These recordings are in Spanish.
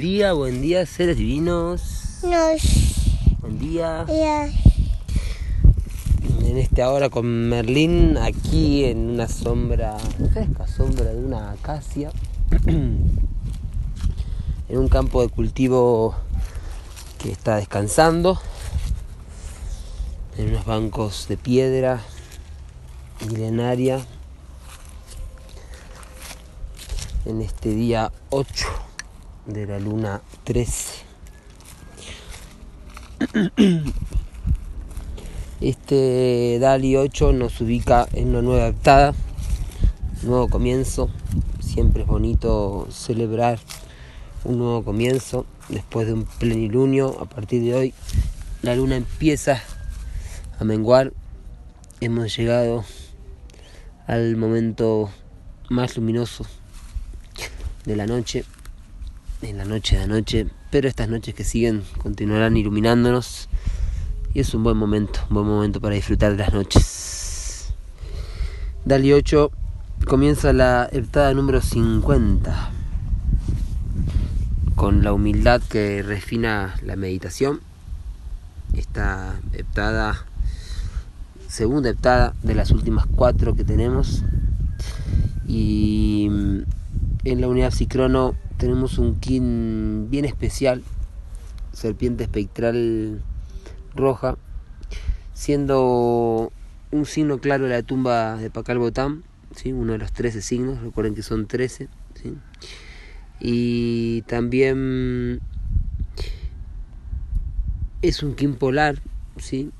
día, buen día, seres divinos. Nos. Buen día. Ya. En este ahora con Merlín, aquí en una sombra, fresca sombra de una acacia, en un campo de cultivo que está descansando, en unos bancos de piedra milenaria, en este día 8 de la luna 13. Este DALI 8 nos ubica en una nueva adaptada, nuevo comienzo. Siempre es bonito celebrar un nuevo comienzo después de un plenilunio. A partir de hoy la luna empieza a menguar. Hemos llegado al momento más luminoso de la noche, en la noche de anoche, pero estas noches que siguen continuarán iluminándonos y es un buen momento, un buen momento para disfrutar de las noches. Dali 8 comienza la heptada número 50 con la humildad que refina la meditación. Esta heptada, segunda heptada de las últimas cuatro que tenemos. Y en la unidad psicrono tenemos un kin bien especial, serpiente espectral roja, siendo un signo claro de la tumba de Pacal Botán, ¿sí? uno de los 13 signos, recuerden que son 13. ¿sí? Y también es un kin polar, ¿sí?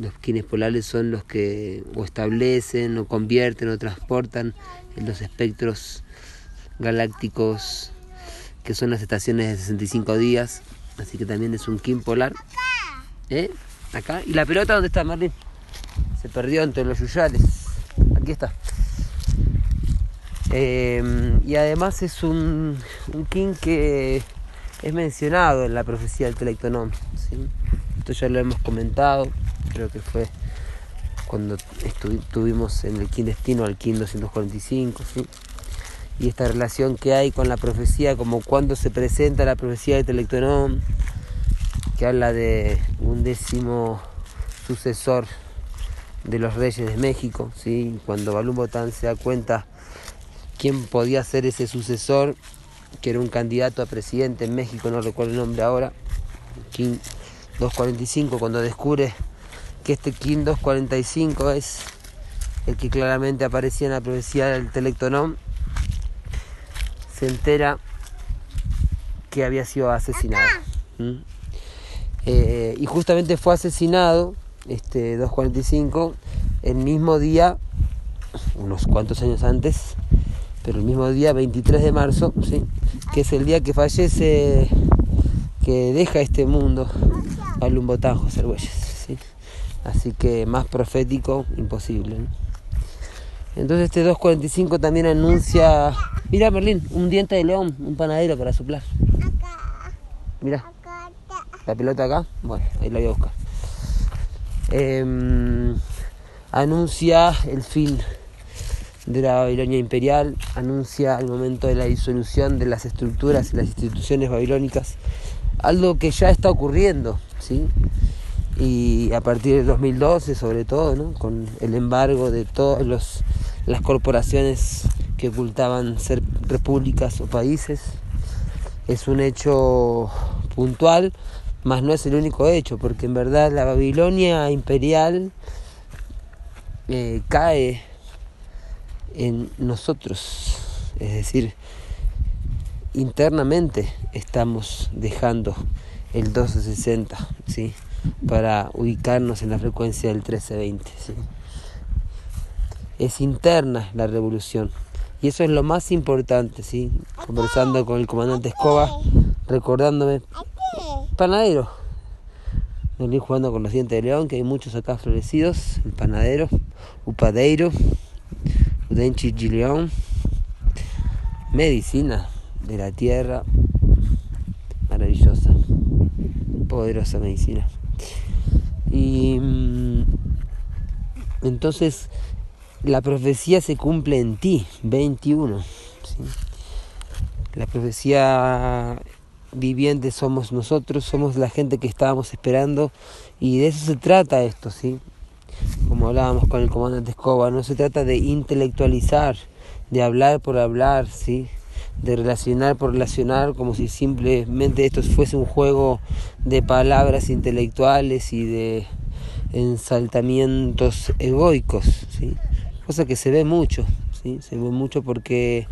los kines polares son los que o establecen o convierten o transportan en los espectros galácticos que son las estaciones de 65 días, así que también es un kin polar. ¿Eh? Acá. ¿Y la pelota dónde está, Marlene? Se perdió entre los yuyales. Aquí está. Eh, y además es un, un king que es mencionado en la profecía del Telectonón. ¿sí? Esto ya lo hemos comentado, creo que fue cuando estuvimos en el king destino al king 245. ¿sí? Y esta relación que hay con la profecía, como cuando se presenta la profecía del Telectonón, que habla de un décimo sucesor de los reyes de México, ¿sí? cuando Balún Botán se da cuenta quién podía ser ese sucesor, que era un candidato a presidente en México, no recuerdo el nombre ahora, King 245, cuando descubre que este King 245 es el que claramente aparecía en la profecía del Telectonón, se entera que había sido asesinado. ¿Mm? Eh, y justamente fue asesinado, este 245, el mismo día, unos cuantos años antes, pero el mismo día 23 de marzo, ¿sí? que es el día que fallece, que deja este mundo al Lumbotán José Argüelles. ¿sí? Así que más profético, imposible. ¿no? Entonces este 245 también anuncia, mira Merlín, un diente de león, un panadero para soplar. Mira. La pelota acá, bueno, ahí la voy a buscar. Eh, anuncia el fin de la Babilonia imperial, anuncia el momento de la disolución de las estructuras y las instituciones babilónicas, algo que ya está ocurriendo, ¿sí? Y a partir del 2012, sobre todo, ¿no? con el embargo de todas las corporaciones que ocultaban ser repúblicas o países, es un hecho puntual más no es el único hecho, porque en verdad la Babilonia imperial eh, cae en nosotros, es decir, internamente estamos dejando el 1260, ¿sí? Para ubicarnos en la frecuencia del 1320. ¿sí? Es interna la revolución. Y eso es lo más importante, ¿sí? Conversando con el comandante Escoba, recordándome panadero. Venir jugando con los dientes de león, que hay muchos acá florecidos. El panadero, upadeiro, udenchi gileón. Medicina de la tierra. Maravillosa. Poderosa medicina. Y mm, entonces la profecía se cumple en ti, 21. ¿sí? La profecía vivientes somos nosotros, somos la gente que estábamos esperando y de eso se trata esto, ¿sí? Como hablábamos con el comandante Escoba, no se trata de intelectualizar, de hablar por hablar, ¿sí? De relacionar por relacionar, como si simplemente esto fuese un juego de palabras intelectuales y de ensaltamientos egoicos, ¿sí? cosa que se ve mucho, ¿sí? se ve mucho porque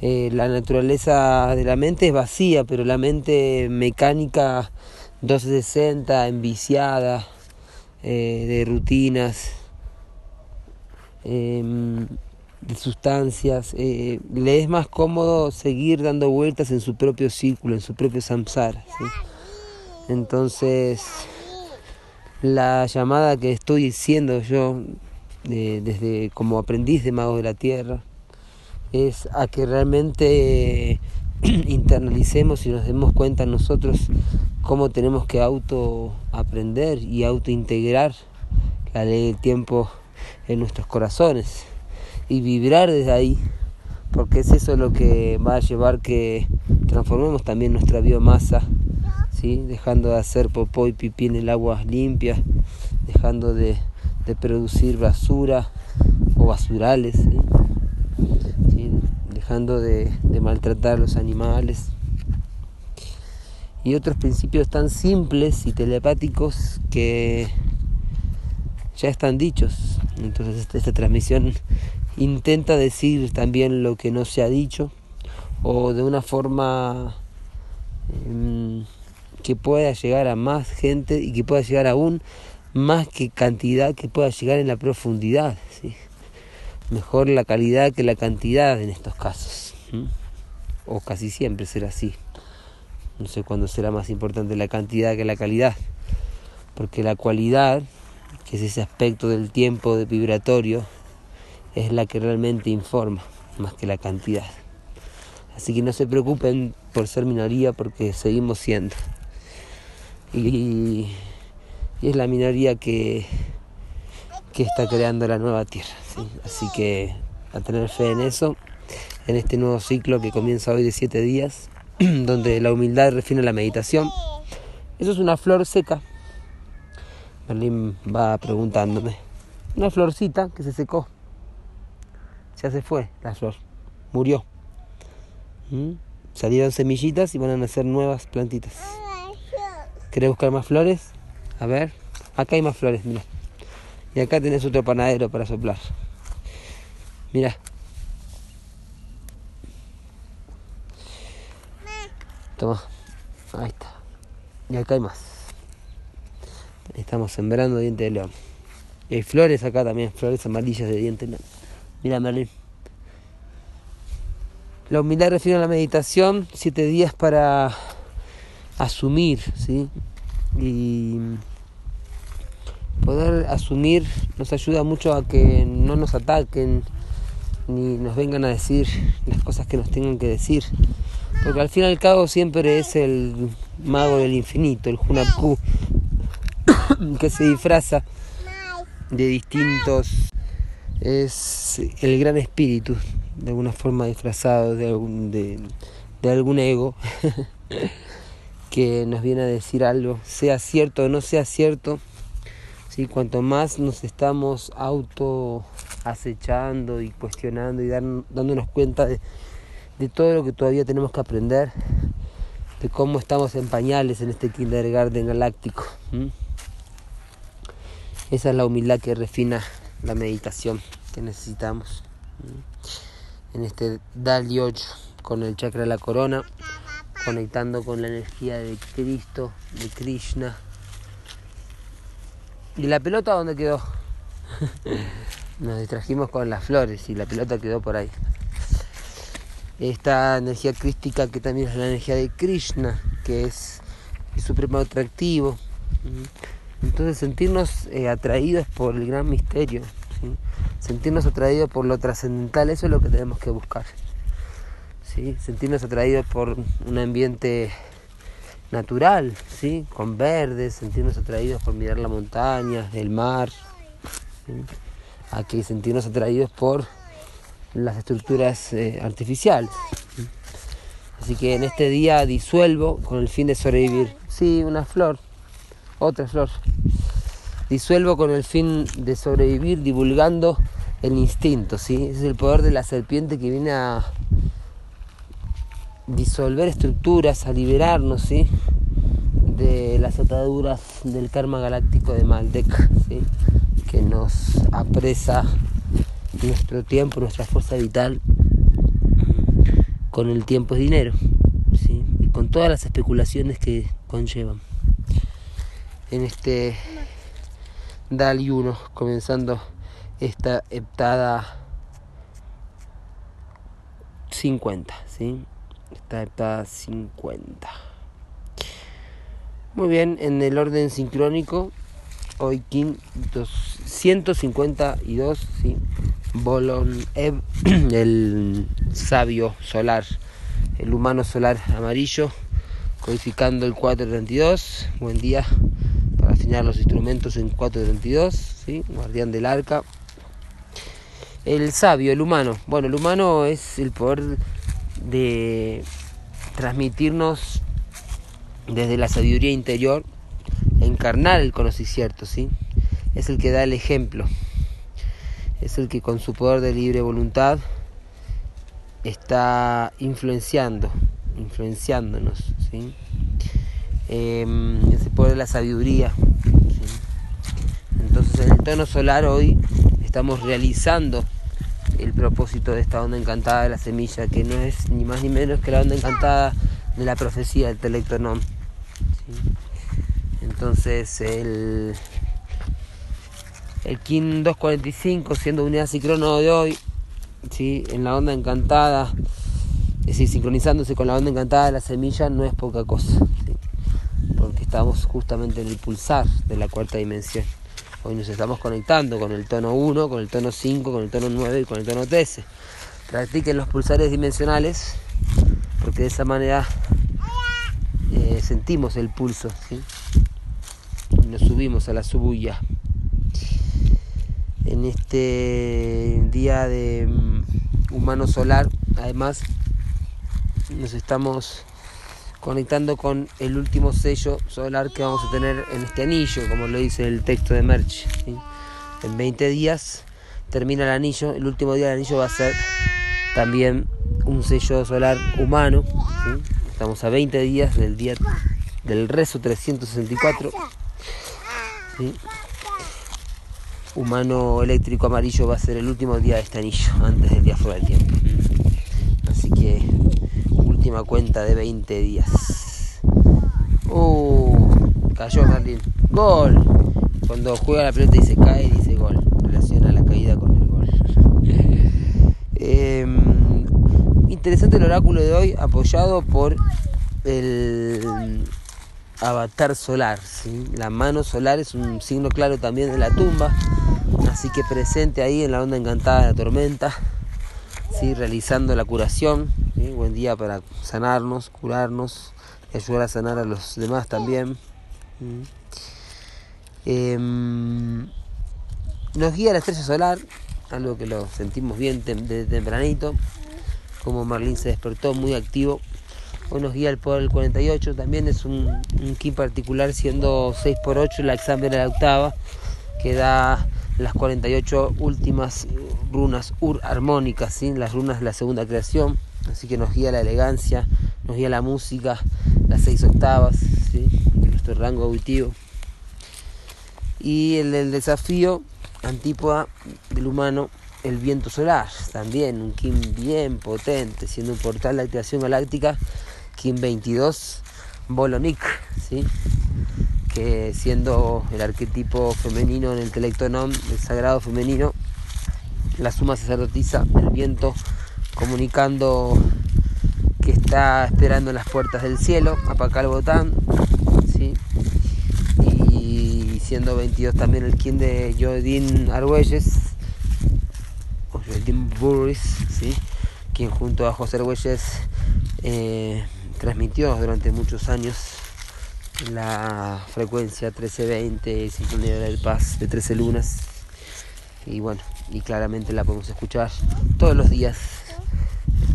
eh, la naturaleza de la mente es vacía, pero la mente mecánica 260, enviciada, eh, de rutinas, em, de sustancias, eh, le es más cómodo seguir dando vueltas en su propio círculo, en su propio samsara. Entonces, la llamada que estoy diciendo yo desde como aprendiz de magos de la tierra es a que realmente internalicemos y nos demos cuenta nosotros cómo tenemos que auto aprender y auto integrar la ley del tiempo en nuestros corazones y vibrar desde ahí porque es eso lo que va a llevar que transformemos también nuestra biomasa ¿sí? dejando de hacer popó y pipí en el agua limpia dejando de, de producir basura o basurales dejando de, maltratar a los animales y otros principios tan simples y telepáticos que ya están dichos. Entonces esta, transmisión intenta decir también lo que no se ha dicho o de una forma em, que pueda llegar a más gente y que pueda llegar aún más que cantidad que pueda llegar en la profundidad. mejor la calidad que la cantidad en estos casos. O casi siempre será así. No sé cuándo será más importante la cantidad que la calidad. Porque la cualidad, que es ese aspecto del tiempo de vibratorio, es la que realmente informa, más que la cantidad. Así que no se preocupen por ser minoría porque seguimos siendo. Y, y es la minoría que, que está creando la nueva tierra. Así que a tener fe en eso, en este nuevo ciclo que comienza hoy de siete días, donde la humildad refina la meditación. Eso es una flor seca. Berlín va preguntándome. Una florcita que se secó. Ya se fue la flor. Murió. ¿Mm? Salieron semillitas y van a nacer nuevas plantitas. ¿Querés buscar más flores? A ver. Acá hay más flores, mira. Y acá tenés otro panadero para soplar. Mira. Toma. Ahí está. Y acá hay más. Estamos sembrando diente de león. Y hay flores acá también, flores amarillas de diente de león. Mira, Merlin. La humildad refiere a la meditación, siete días para asumir, ¿sí? Y poder asumir nos ayuda mucho a que no nos ataquen ni nos vengan a decir las cosas que nos tengan que decir. Porque al fin y al cabo siempre es el mago del infinito, el Hunapku, que se disfraza de distintos. Es el gran espíritu, de alguna forma disfrazado de algún, de, de algún ego, que nos viene a decir algo, sea cierto o no sea cierto y cuanto más nos estamos auto acechando y cuestionando y dándonos cuenta de, todo lo que todavía tenemos que aprender, de cómo estamos en pañales en este kindergarten galáctico. Esa es la humildad que refina la meditación que necesitamos. En este Dal con el chakra de la corona, conectando con la energía de Cristo, de Krishna ¿Y la pelota dónde quedó? Nos distrajimos con las flores y la pelota quedó por ahí. Esta energía crística que también es la energía de Krishna, que es el supremo atractivo. Entonces sentirnos eh, atraídos por el gran misterio, sentirnos atraídos por lo trascendental, eso es lo que tenemos que buscar. ¿sí? Sentirnos atraídos por un ambiente natural, ¿sí? con verdes, sentirnos atraídos por mirar la montaña, el mar, a que sentirnos atraídos por las estructuras eh, artificiales. Así que en este día disuelvo con el fin de sobrevivir. Sí, una flor, otra flor. Disuelvo con el fin de sobrevivir divulgando el instinto, ¿sí? es el poder de la serpiente que viene a disolver estructuras, a liberarnos, ¿sí? De las ataduras del karma galáctico de Maldek, ¿sí? Que nos apresa nuestro tiempo, nuestra fuerza vital con el tiempo es dinero, ¿sí? con todas las especulaciones que conllevan. En este DAL 1, comenzando esta heptada 50, ¿sí? Esta heptada 50. Muy bien, en el orden sincrónico, hoy 152, ¿sí? Bolon Ev, el sabio solar, el humano solar amarillo, codificando el 432. Buen día los instrumentos en 432, ¿sí? guardián del arca. El sabio, el humano. Bueno, el humano es el poder de transmitirnos desde la sabiduría interior, encarnar el conocimiento, ¿sí? Es el que da el ejemplo es el que con su poder de libre voluntad está influenciando, influenciándonos, ¿sí? Em, ese poder de la sabiduría. Entonces en el tono solar hoy estamos realizando el propósito de esta onda encantada de la semilla, que no es ni más ni menos que la onda encantada de la profecía del Telectonom. Entonces el el KIN 245 siendo unidad sincrono de hoy, ¿sí? en la onda encantada, es decir, sincronizándose con la onda encantada de la semilla no es poca cosa, estamos justamente en el pulsar de la cuarta dimensión. Hoy nos estamos conectando con el tono 1, con el tono 5, con el tono 9 y con el tono 13. Practiquen los pulsares dimensionales porque de esa manera eh, sentimos el pulso y nos subimos a la subuya en este día de mm, humano solar. Además, nos estamos conectando con el último sello solar que vamos a tener en este anillo, como lo dice el texto de Merch. En 20 días termina el anillo, el último día del anillo va a ser también un sello solar humano. Estamos a 20 días del día del rezo 364 humano eléctrico amarillo va a ser el último día de este anillo, antes del día fuera del tiempo. Así que última cuenta de 20 días. Uh, cayó Merlin. Gol. Cuando juega la pelota y se cae, dice gol. Relaciona la caída con el gol. Em, interesante el oráculo de hoy, apoyado por el avatar solar. La mano solar es un signo claro también de la tumba, así que presente ahí en la onda encantada de la tormenta, ¿sí? realizando la curación. Buen día para sanarnos, curarnos ayudar a sanar a los demás también. Em, nos guía la estrella solar, algo que lo sentimos bien de tempranito, como Marlín se despertó muy activo Hoy nos guía el poder del 48, también es un, un particular siendo 6 por 8 la examen de la octava, que da las 48 últimas runas ur armónicas, ¿sí? las runas de la segunda creación, así que nos guía la elegancia, nos guía la música, las 6 octavas, de nuestro rango auditivo. Y el desafío, antípoda del humano, el viento solar, también un kim bien potente, siendo un portal de activación galáctica Kim 22 Bolonik, ¿sí? que siendo el arquetipo femenino en el Telectonom, el sagrado femenino, la suma sacerdotisa, el viento comunicando que está esperando en las puertas del cielo, Apacal Botán, y siendo 22 también el Kim de Jodin Argüelles, o Jodin Burris, ¿sí? quien junto a José Argüelles eh, transmitió durante muchos años la frecuencia 1320, sintonía del paz de 13 lunas. Y bueno, y claramente la podemos escuchar todos los días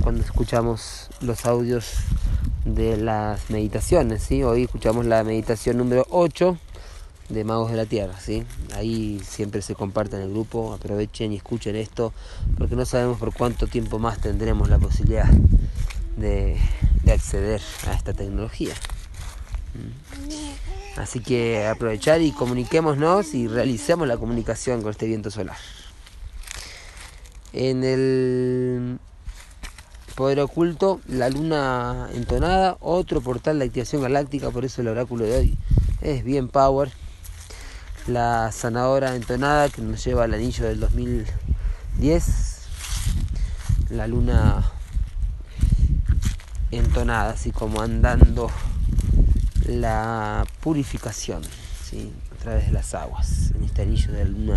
cuando escuchamos los audios de las meditaciones, ¿sí? Hoy escuchamos la meditación número 8 de Magos de la Tierra, ¿sí? Ahí siempre se comparte en el grupo, aprovechen y escuchen esto, porque no sabemos por cuánto tiempo más tendremos la posibilidad de, acceder a esta tecnología. Así que aprovechar y comuniquémonos y realicemos la comunicación con este viento solar. En el poder oculto, la luna entonada, otro portal de activación galáctica, por eso el oráculo de hoy es bien power. La sanadora entonada que nos lleva al anillo del 2010, la luna entonada, así como andando la purificación ¿sí? a través de las aguas, en este anillo de la luna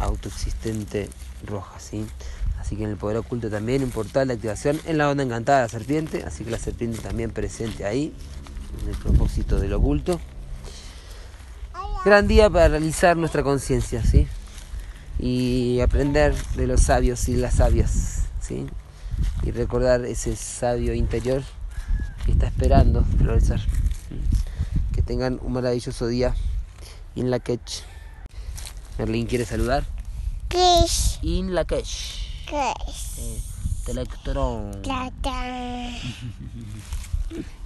autoexistente roja. ¿sí? Así que en el poder oculto también un portal de activación en la onda encantada de la serpiente, así que la serpiente también presente ahí, en el propósito del oculto. Gran día para realizar nuestra conciencia, ¿sí? Y aprender de los sabios y las sabias, ¿sí? Y recordar ese sabio interior que está esperando florecer. Que tengan un maravilloso día. In la Quech. Merlin quiere saludar. Quech. In la Quech. Quech. Eh, Telectrón.